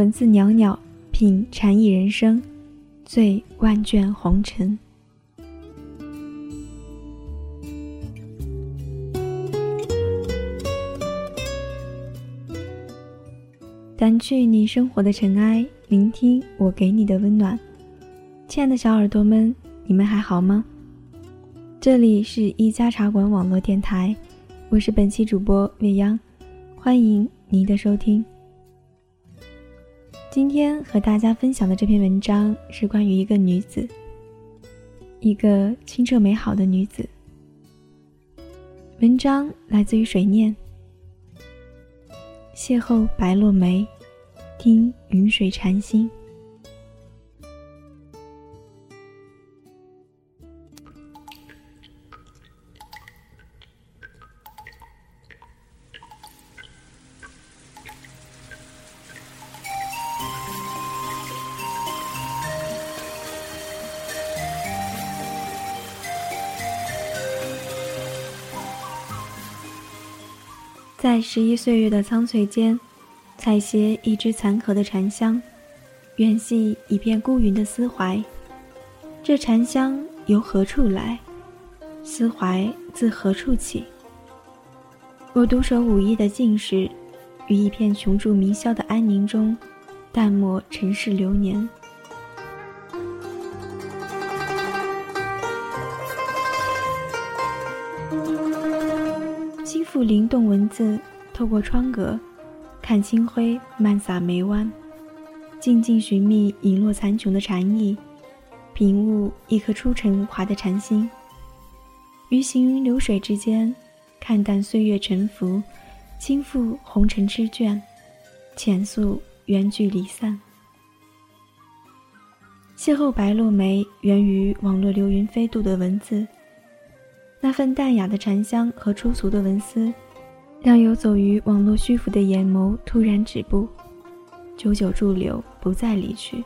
文字袅袅品禅意人生，醉万卷红尘。掸去你生活的尘埃，聆听我给你的温暖。亲爱的小耳朵们，你们还好吗？这里是一家茶馆网络电台，我是本期主播未央，欢迎您的收听。今天和大家分享的这篇文章是关于一个女子，一个清澈美好的女子。文章来自于水念。邂逅白落梅，听云水禅心。在十一岁月的苍翠间，采撷一支残荷的禅香，远系一片孤云的思怀。这禅香由何处来？思怀自何处起？我独守午夜的静室，于一片琼柱明宵的安宁中，淡漠尘世流年。复灵动文字，透过窗格，看清辉漫洒眉弯，静静寻觅隐落残琼的禅意，品悟一颗出尘无华的禅心。于行云流水之间，看淡岁月沉浮，轻负红尘痴眷，浅诉缘聚离散。邂逅白落梅，源于网络流云飞渡的文字。那份淡雅的禅香和粗俗的文思，让游走于网络虚浮的眼眸突然止步，久久驻留，不再离去。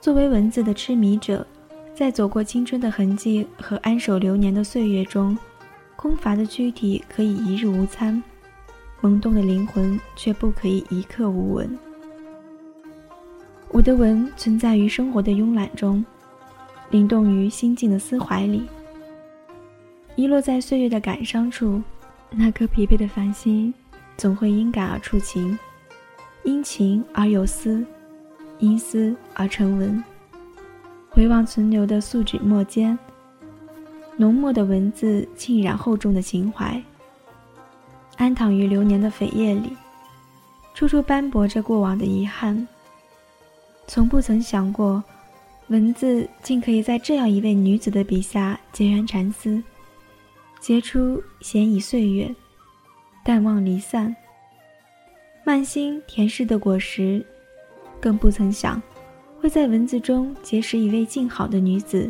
作为文字的痴迷者，在走过青春的痕迹和安守流年的岁月中，空乏的躯体可以一日无餐，萌动的灵魂却不可以一刻无闻。我的文存在于生活的慵懒中，灵动于心境的思怀里。遗落在岁月的感伤处，那颗疲惫的繁星，总会因感而触情，因情而有思，因思而成文。回望存留的素纸墨间，浓墨的文字浸染厚重的情怀，安躺于流年的扉页里，处处斑驳着过往的遗憾。从不曾想过，文字竟可以在这样一位女子的笔下结缘禅思。结出闲倚岁月，淡忘离散。慢心甜食的果实，更不曾想，会在文字中结识一位静好的女子，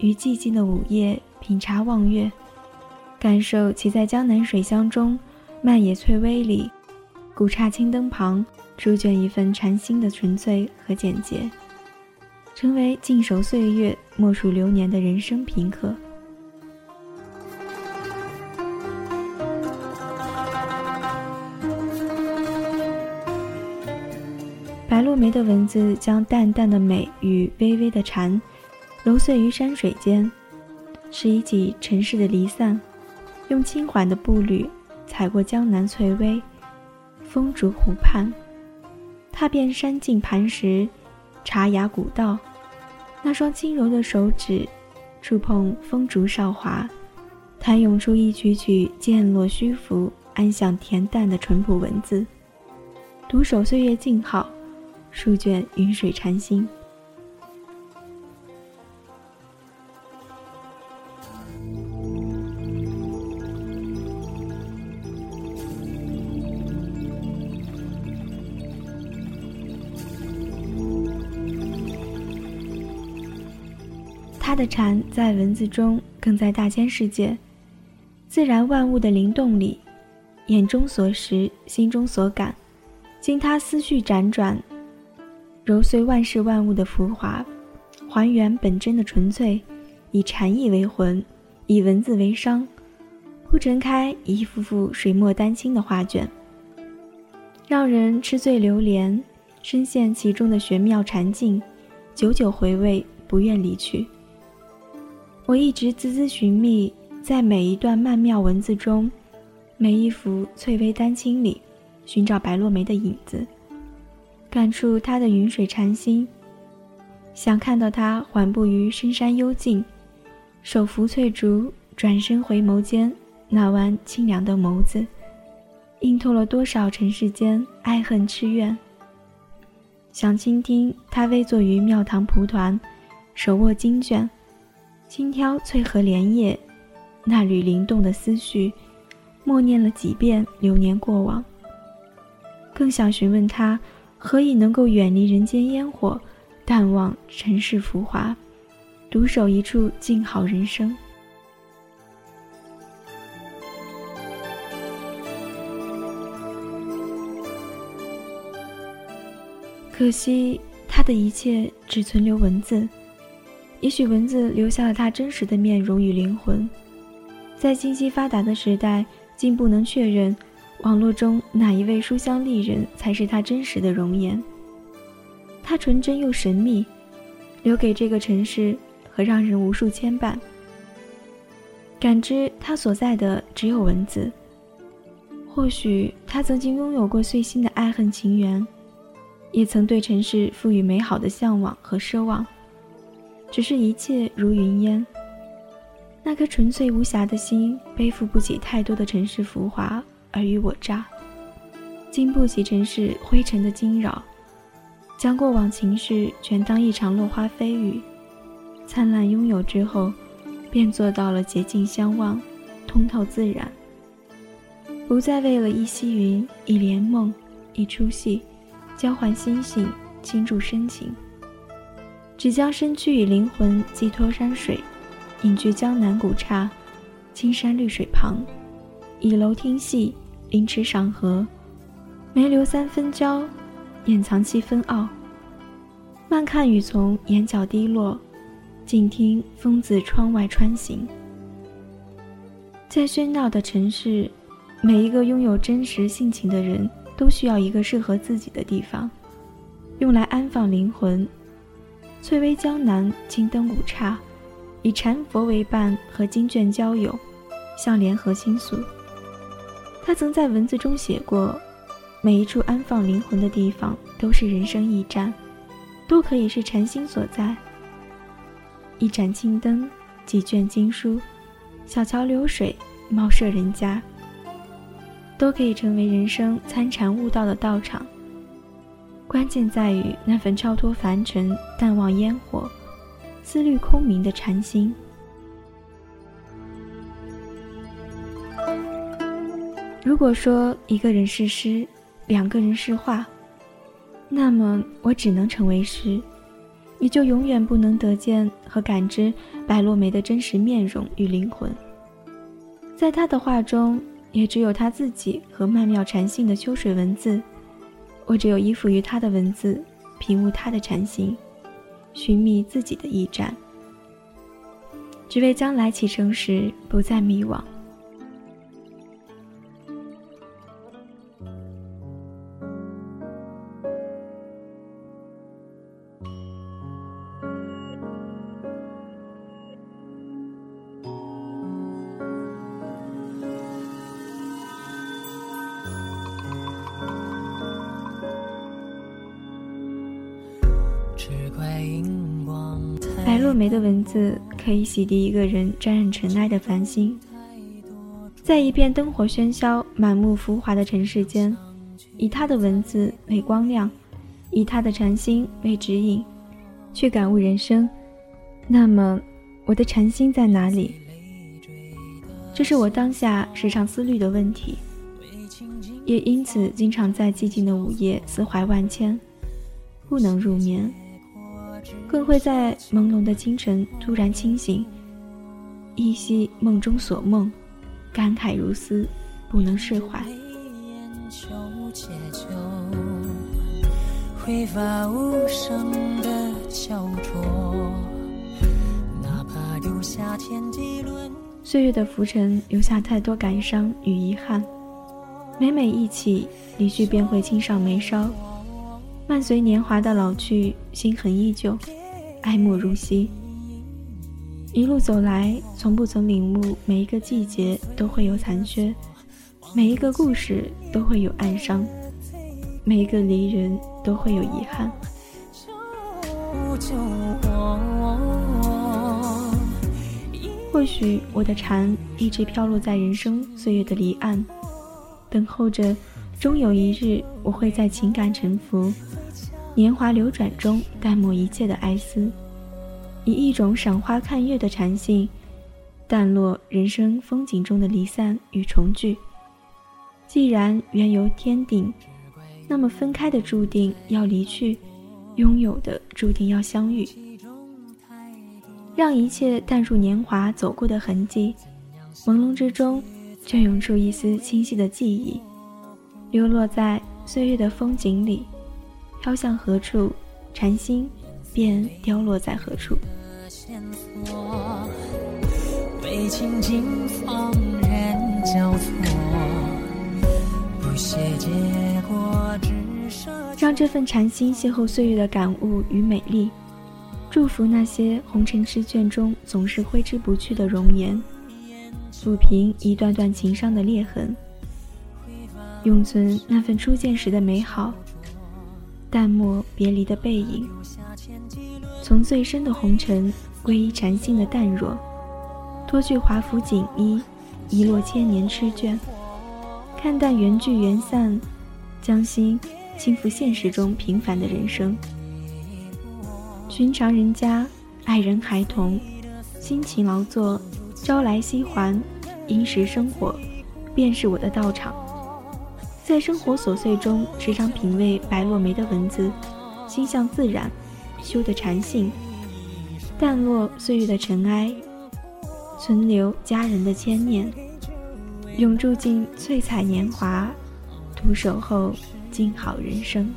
于寂静的午夜品茶望月，感受其在江南水乡中，漫野翠微里，古刹青灯旁，书卷一份禅心的纯粹和简洁，成为静守岁月、默数流年的人生平刻。白落梅的文字将淡淡的美与微微的禅揉碎于山水间，拾一起尘世的离散，用轻缓的步履踩过江南翠微，风竹湖畔，踏遍山径磐石，茶崖古道，那双轻柔的手指触碰风竹韶华，弹涌出一曲曲渐落虚浮、安详恬淡的淳朴文字，独守岁月静好。书卷云水禅心。他的禅在文字中，更在大千世界、自然万物的灵动里，眼中所识，心中所感，经他思绪辗转。揉碎万事万物的浮华，还原本真的纯粹，以禅意为魂，以文字为商，铺陈开一幅幅水墨丹青的画卷，让人吃醉流连，深陷其中的玄妙禅境，久久回味，不愿离去。我一直孜孜寻觅，在每一段曼妙文字中，每一幅翠微丹青里，寻找白落梅的影子，感触他的云水禅心，想看到他缓步于深山幽静，手扶翠竹，转身回眸间那弯清凉的眸子。映透了多少尘世间爱恨痴怨。想倾听他微坐于庙堂蒲团，手握经卷，轻挑翠荷莲叶，那缕灵动的思绪，默念了几遍流年过往。更想询问他，何以能够远离人间烟火，淡忘尘世浮华，独守一处静好人生。可惜，他的一切只存留文字。也许文字留下了他真实的面容与灵魂。在信息发达的时代，竟不能确认网络中哪一位书香丽人才是他真实的容颜。他纯真又神秘，留给这个城市和让人无数牵绊。感知他所在的只有文字。或许他曾经拥有过碎心的爱恨情缘。也曾对尘世赋予美好的向往和奢望，只是一切如云烟。那颗纯粹无瑕的心，背负不起太多的尘世浮华尔虞我诈，经不起尘世灰尘的惊扰，将过往情事全当一场落花飞雨，灿烂拥有之后，便做到了洁净相望，通透自然，不再为了一袭云、一帘梦、一出戏。交换心性，倾注深情，只将身躯与灵魂寄托山水，隐居江南古刹，青山绿水旁，倚楼听戏，凌迟赏荷，眉留三分娇，眼藏七分傲。慢看雨从眼角滴落，静听风自窗外穿行。在喧闹的城市，每一个拥有真实性情的人。都需要一个适合自己的地方，用来安放灵魂。翠微江南，青灯古刹，以禅佛为伴和经卷交友，向莲河倾诉。他曾在文字中写过：每一处安放灵魂的地方，都是人生驿站，都可以是禅心所在。一盏青灯，几卷经书，小桥流水，茅舍人家。都可以成为人生参禅悟道的道场。关键在于那份超脱凡尘、淡忘烟火、思虑空明的禅心。如果说一个人是诗，两个人是画，那么我只能成为诗，你就永远不能得见和感知白落梅的真实面容与灵魂。在她的画中。也只有他自己和曼妙禅性的秋水文字，我只有依附于他的文字，品悟他的禅心，寻觅自己的驿站，只为将来启程时不再迷惘。字可以洗涤一个人沾染尘埃的繁星，在一片灯火喧嚣、满目浮华的尘世间，以他的文字为光亮，以他的禅心为指引，去感悟人生。那么，我的禅心在哪里？这是我当下时常思虑的问题，也因此经常在寂静的午夜思怀万千，不能入眠。更会在朦胧的清晨突然清醒，依稀梦中所梦，感慨如斯，不能释怀。岁月的浮沉留下太多感伤与遗憾，每每忆起离去，便会轻上眉梢。伴随年华的老去，心痕依旧，爱慕如昔。一路走来，从不曾领悟，每一个季节都会有残缺，每一个故事都会有暗伤，每一个离人都会有遗憾。或许我的蝉一直飘落在人生岁月的离岸，等候着，终有一日我会在情感沉浮、年华流转中淡漠一切的哀思，以一种赏花看月的禅性，淡落人生风景中的离散与重聚。既然缘由天定，那么分开的注定要离去，拥有的注定要相遇。让一切淡入年华走过的痕迹，朦胧之中，却涌出一丝清晰的记忆，流落在岁月的风景里，飘向何处，禅心便凋落在何处。让这份禅心邂逅岁月的感悟与美丽。祝福那些红尘诗卷中总是挥之不去的容颜，抚平一段段情伤的裂痕，永存那份初见时的美好，淡漠别离的背影。从最深的红尘归依禅心的淡若，脱去华服锦衣，遗落千年痴眷，看淡缘聚缘散，将心轻抚现实中平凡的人生。寻常人家，爱人孩童，辛勤劳作，朝来夕还，殷实生活，便是我的道场。在生活琐碎中，时常品味白落梅的文字，心向自然，修得禅性，淡落岁月的尘埃，存留家人的牵念，永驻进翠彩年华，独守候静好人生。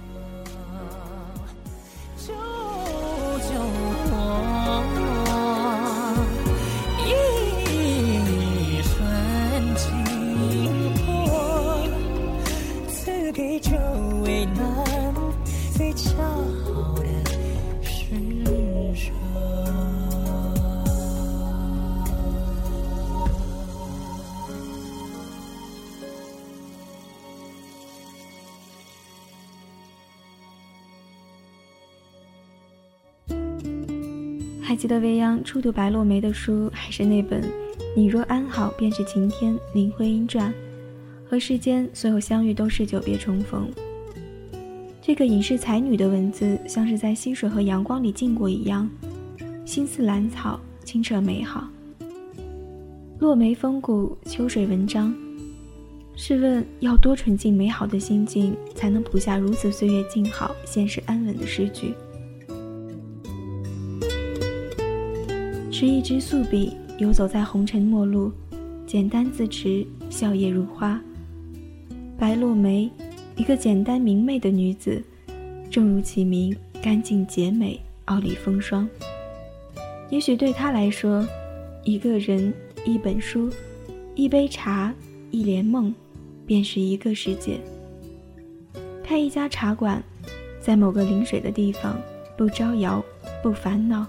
记得未央初读白落梅的书，还是那本《你若安好，便是晴天》林徽因传，和世间所有相遇都是久别重逢。这个隐士才女的文字，像是在溪水和阳光里浸过一样，心似兰草，清澈美好。落梅风骨，秋水文章。试问，要多纯净美好的心境，才能谱下如此岁月静好、现实安稳的诗句？持一支素笔，游走在红尘陌路，简单自持，笑靥如花。白落梅，一个简单明媚的女子，正如其名，干净洁美，傲立风霜。也许对她来说，一个人、一本书、一杯茶、一帘梦，便是一个世界。开一家茶馆，在某个临水的地方，不招摇，不烦恼。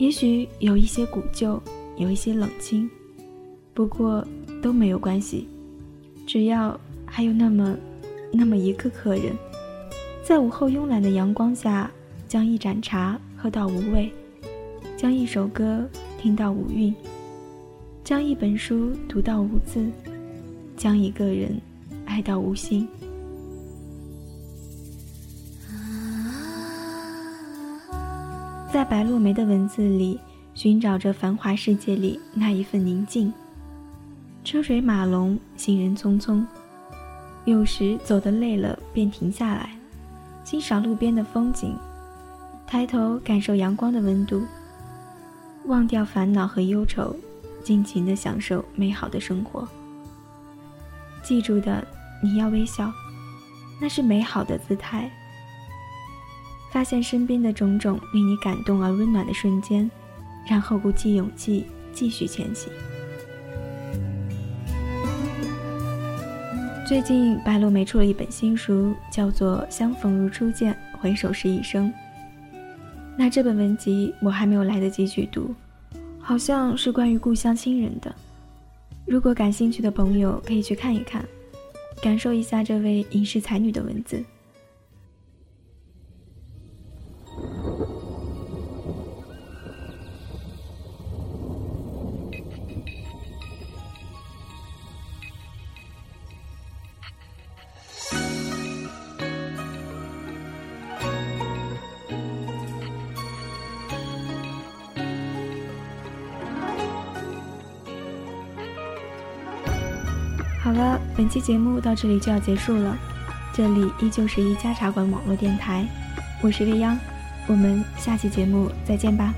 也许有一些古旧，有一些冷清，不过都没有关系，只要还有那么那么一个客人，在午后慵懒的阳光下，将一盏茶喝到无味，将一首歌听到无韵，将一本书读到无字，将一个人爱到无心。在白落梅的文字里，寻找着繁华世界里那一份宁静。车水马龙，行人匆匆，有时走得累了，便停下来，欣赏路边的风景，抬头感受阳光的温度，忘掉烦恼和忧愁，尽情地享受美好的生活。记住的，你要微笑，那是美好的姿态。发现身边的种种令你感动而温暖的瞬间，然后鼓起勇气继续前行。最近白落梅出了一本新书，叫做《相逢如初见，回首是一生》。那这本文集我还没有来得及去读，好像是关于故乡亲人的。如果感兴趣的朋友可以去看一看，感受一下这位隐士才女的文字。好了，本期节目到这里就要结束了。这里依旧是一家茶馆网络电台，我是未央，我们下期节目再见吧。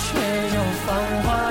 却又繁华